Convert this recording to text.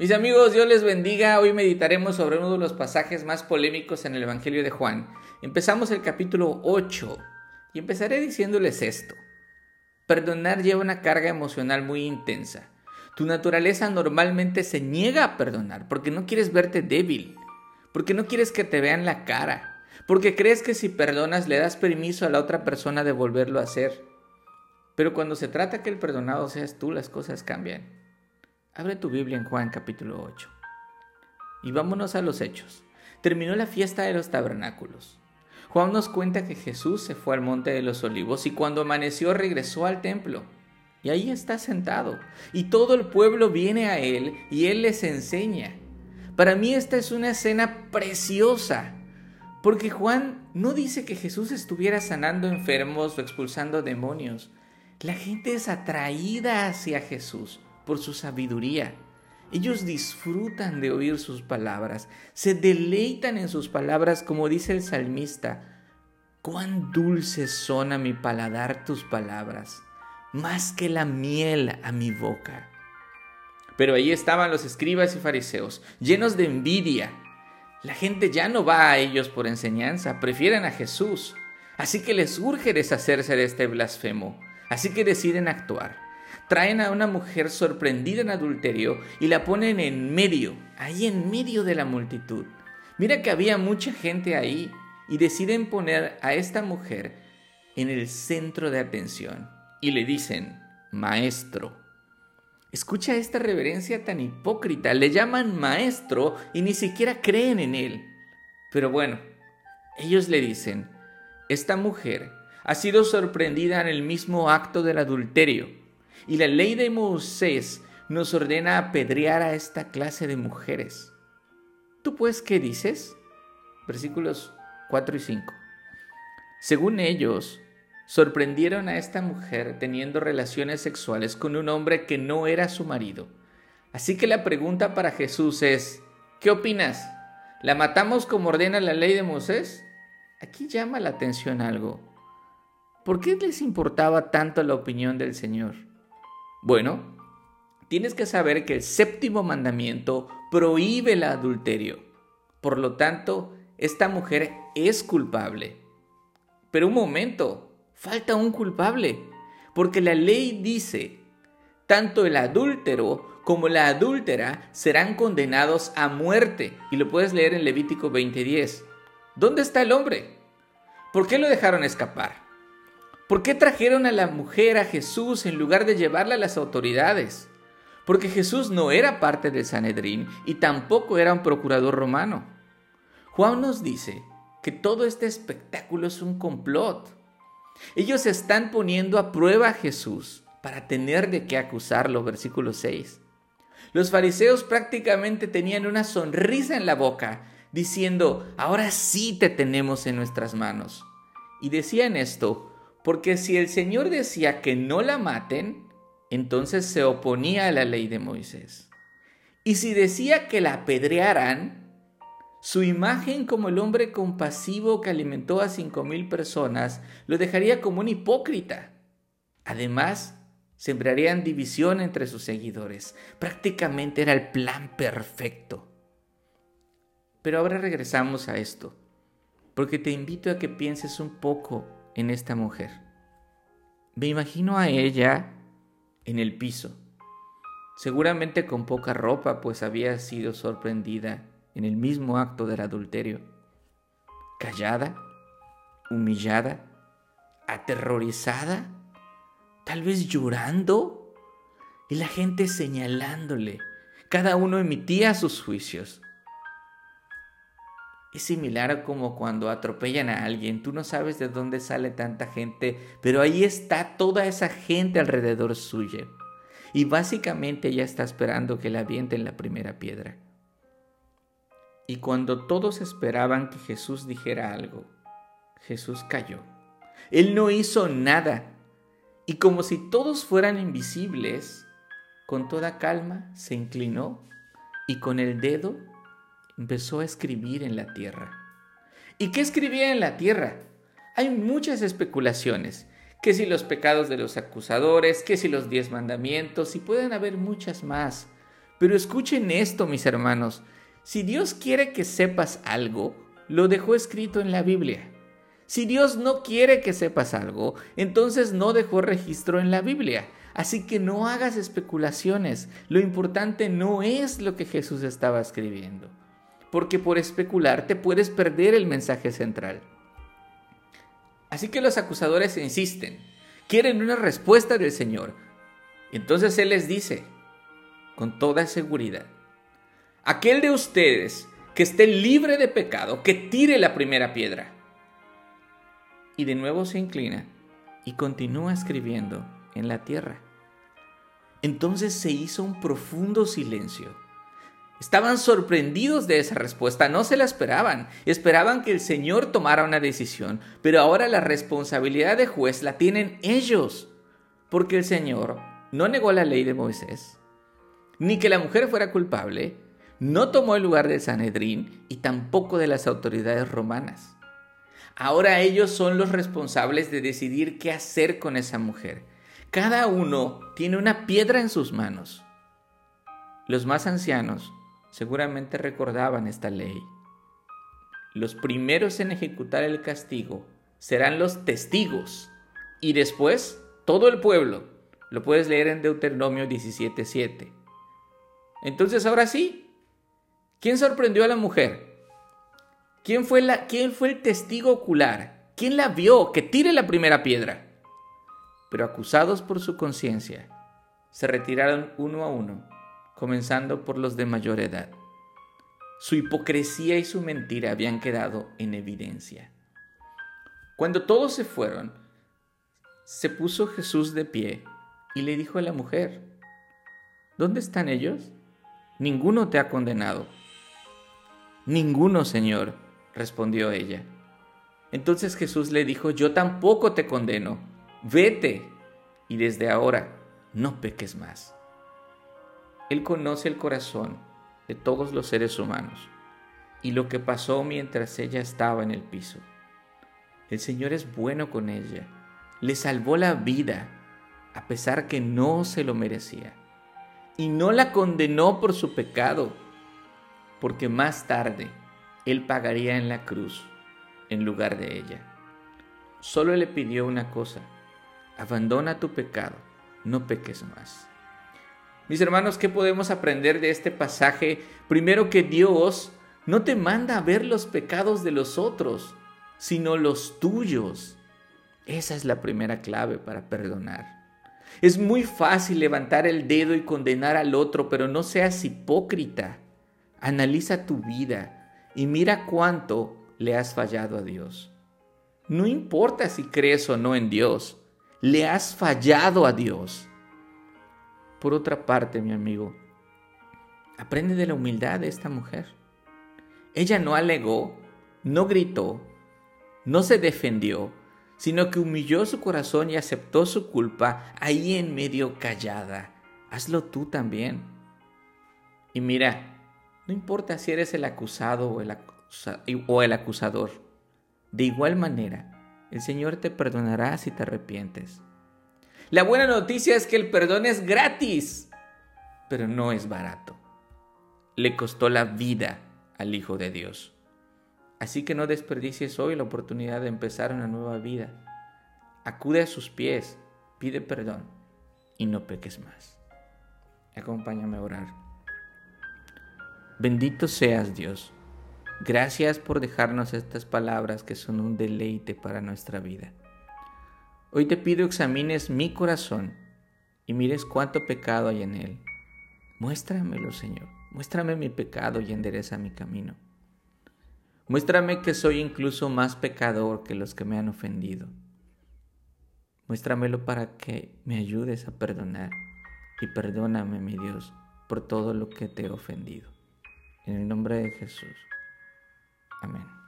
Mis amigos, Dios les bendiga. Hoy meditaremos sobre uno de los pasajes más polémicos en el Evangelio de Juan. Empezamos el capítulo 8 y empezaré diciéndoles esto. Perdonar lleva una carga emocional muy intensa. Tu naturaleza normalmente se niega a perdonar porque no quieres verte débil, porque no quieres que te vean la cara, porque crees que si perdonas le das permiso a la otra persona de volverlo a hacer. Pero cuando se trata que el perdonado seas tú, las cosas cambian. Abre tu Biblia en Juan capítulo 8. Y vámonos a los hechos. Terminó la fiesta de los tabernáculos. Juan nos cuenta que Jesús se fue al monte de los olivos y cuando amaneció regresó al templo. Y ahí está sentado. Y todo el pueblo viene a él y él les enseña. Para mí esta es una escena preciosa. Porque Juan no dice que Jesús estuviera sanando enfermos o expulsando demonios. La gente es atraída hacia Jesús por su sabiduría. Ellos disfrutan de oír sus palabras, se deleitan en sus palabras, como dice el salmista. Cuán dulces son a mi paladar tus palabras, más que la miel a mi boca. Pero ahí estaban los escribas y fariseos, llenos de envidia. La gente ya no va a ellos por enseñanza, prefieren a Jesús. Así que les urge deshacerse de este blasfemo. Así que deciden actuar traen a una mujer sorprendida en adulterio y la ponen en medio, ahí en medio de la multitud. Mira que había mucha gente ahí y deciden poner a esta mujer en el centro de atención y le dicen, maestro. Escucha esta reverencia tan hipócrita, le llaman maestro y ni siquiera creen en él. Pero bueno, ellos le dicen, esta mujer ha sido sorprendida en el mismo acto del adulterio y la ley de Moisés nos ordena apedrear a esta clase de mujeres. ¿Tú pues qué dices? Versículos 4 y 5. Según ellos, sorprendieron a esta mujer teniendo relaciones sexuales con un hombre que no era su marido. Así que la pregunta para Jesús es, ¿qué opinas? ¿La matamos como ordena la ley de Moisés? Aquí llama la atención algo. ¿Por qué les importaba tanto la opinión del Señor? Bueno, tienes que saber que el séptimo mandamiento prohíbe el adulterio. Por lo tanto, esta mujer es culpable. Pero un momento, falta un culpable, porque la ley dice, tanto el adúltero como la adúltera serán condenados a muerte. Y lo puedes leer en Levítico 20:10. ¿Dónde está el hombre? ¿Por qué lo dejaron escapar? ¿Por qué trajeron a la mujer a Jesús en lugar de llevarla a las autoridades? Porque Jesús no era parte del Sanedrín y tampoco era un procurador romano. Juan nos dice que todo este espectáculo es un complot. Ellos están poniendo a prueba a Jesús para tener de qué acusarlo, versículo 6. Los fariseos prácticamente tenían una sonrisa en la boca, diciendo, ahora sí te tenemos en nuestras manos. Y decían esto porque si el Señor decía que no la maten, entonces se oponía a la ley de Moisés. Y si decía que la apedrearan, su imagen como el hombre compasivo que alimentó a cinco mil personas lo dejaría como un hipócrita. Además, sembrarían división entre sus seguidores. Prácticamente era el plan perfecto. Pero ahora regresamos a esto, porque te invito a que pienses un poco en esta mujer. Me imagino a ella en el piso, seguramente con poca ropa, pues había sido sorprendida en el mismo acto del adulterio. Callada, humillada, aterrorizada, tal vez llorando, y la gente señalándole. Cada uno emitía sus juicios. Es similar a como cuando atropellan a alguien, tú no sabes de dónde sale tanta gente, pero ahí está toda esa gente alrededor suya. Y básicamente ella está esperando que le avienten la primera piedra. Y cuando todos esperaban que Jesús dijera algo, Jesús cayó. Él no hizo nada. Y como si todos fueran invisibles, con toda calma se inclinó y con el dedo empezó a escribir en la tierra. ¿Y qué escribía en la tierra? Hay muchas especulaciones, que si los pecados de los acusadores, que si los diez mandamientos, y pueden haber muchas más. Pero escuchen esto, mis hermanos. Si Dios quiere que sepas algo, lo dejó escrito en la Biblia. Si Dios no quiere que sepas algo, entonces no dejó registro en la Biblia. Así que no hagas especulaciones. Lo importante no es lo que Jesús estaba escribiendo. Porque por especular te puedes perder el mensaje central. Así que los acusadores insisten. Quieren una respuesta del Señor. Entonces Él les dice, con toda seguridad, aquel de ustedes que esté libre de pecado, que tire la primera piedra. Y de nuevo se inclina y continúa escribiendo en la tierra. Entonces se hizo un profundo silencio. Estaban sorprendidos de esa respuesta, no se la esperaban, esperaban que el Señor tomara una decisión, pero ahora la responsabilidad de juez la tienen ellos, porque el Señor no negó la ley de Moisés, ni que la mujer fuera culpable, no tomó el lugar del Sanedrín y tampoco de las autoridades romanas. Ahora ellos son los responsables de decidir qué hacer con esa mujer. Cada uno tiene una piedra en sus manos. Los más ancianos seguramente recordaban esta ley. Los primeros en ejecutar el castigo serán los testigos y después todo el pueblo. Lo puedes leer en Deuteronomio 17:7. Entonces ahora sí, ¿quién sorprendió a la mujer? ¿Quién fue, la, ¿Quién fue el testigo ocular? ¿Quién la vio? Que tire la primera piedra pero acusados por su conciencia, se retiraron uno a uno, comenzando por los de mayor edad. Su hipocresía y su mentira habían quedado en evidencia. Cuando todos se fueron, se puso Jesús de pie y le dijo a la mujer, ¿Dónde están ellos? Ninguno te ha condenado. Ninguno, Señor, respondió ella. Entonces Jesús le dijo, yo tampoco te condeno vete y desde ahora no peques más. Él conoce el corazón de todos los seres humanos y lo que pasó mientras ella estaba en el piso. El Señor es bueno con ella, le salvó la vida a pesar que no se lo merecía y no la condenó por su pecado, porque más tarde Él pagaría en la cruz en lugar de ella. Solo le pidió una cosa, abandona tu pecado, no peques más. Mis hermanos, ¿qué podemos aprender de este pasaje? Primero que Dios no te manda a ver los pecados de los otros, sino los tuyos. Esa es la primera clave para perdonar. Es muy fácil levantar el dedo y condenar al otro, pero no seas hipócrita. Analiza tu vida y mira cuánto le has fallado a Dios. No importa si crees o no en Dios, le has fallado a Dios. Por otra parte, mi amigo, aprende de la humildad de esta mujer. Ella no alegó, no gritó, no se defendió, sino que humilló su corazón y aceptó su culpa ahí en medio callada. Hazlo tú también. Y mira, no importa si eres el acusado o el, el acusador, de igual manera, el Señor te perdonará si te arrepientes. La buena noticia es que el perdón es gratis, pero no es barato. Le costó la vida al Hijo de Dios. Así que no desperdicies hoy la oportunidad de empezar una nueva vida. Acude a sus pies, pide perdón y no peques más. Acompáñame a orar. Bendito seas Dios Gracias por dejarnos estas palabras que son un deleite para nuestra vida. Hoy te pido examines mi corazón y mires cuánto pecado hay en él. Muéstramelo, Señor. Muéstrame mi pecado y endereza mi camino. Muéstrame que soy incluso más pecador que los que me han ofendido. Muéstramelo para que me ayudes a perdonar. Y perdóname, mi Dios, por todo lo que te he ofendido. En el nombre de Jesús. Amén.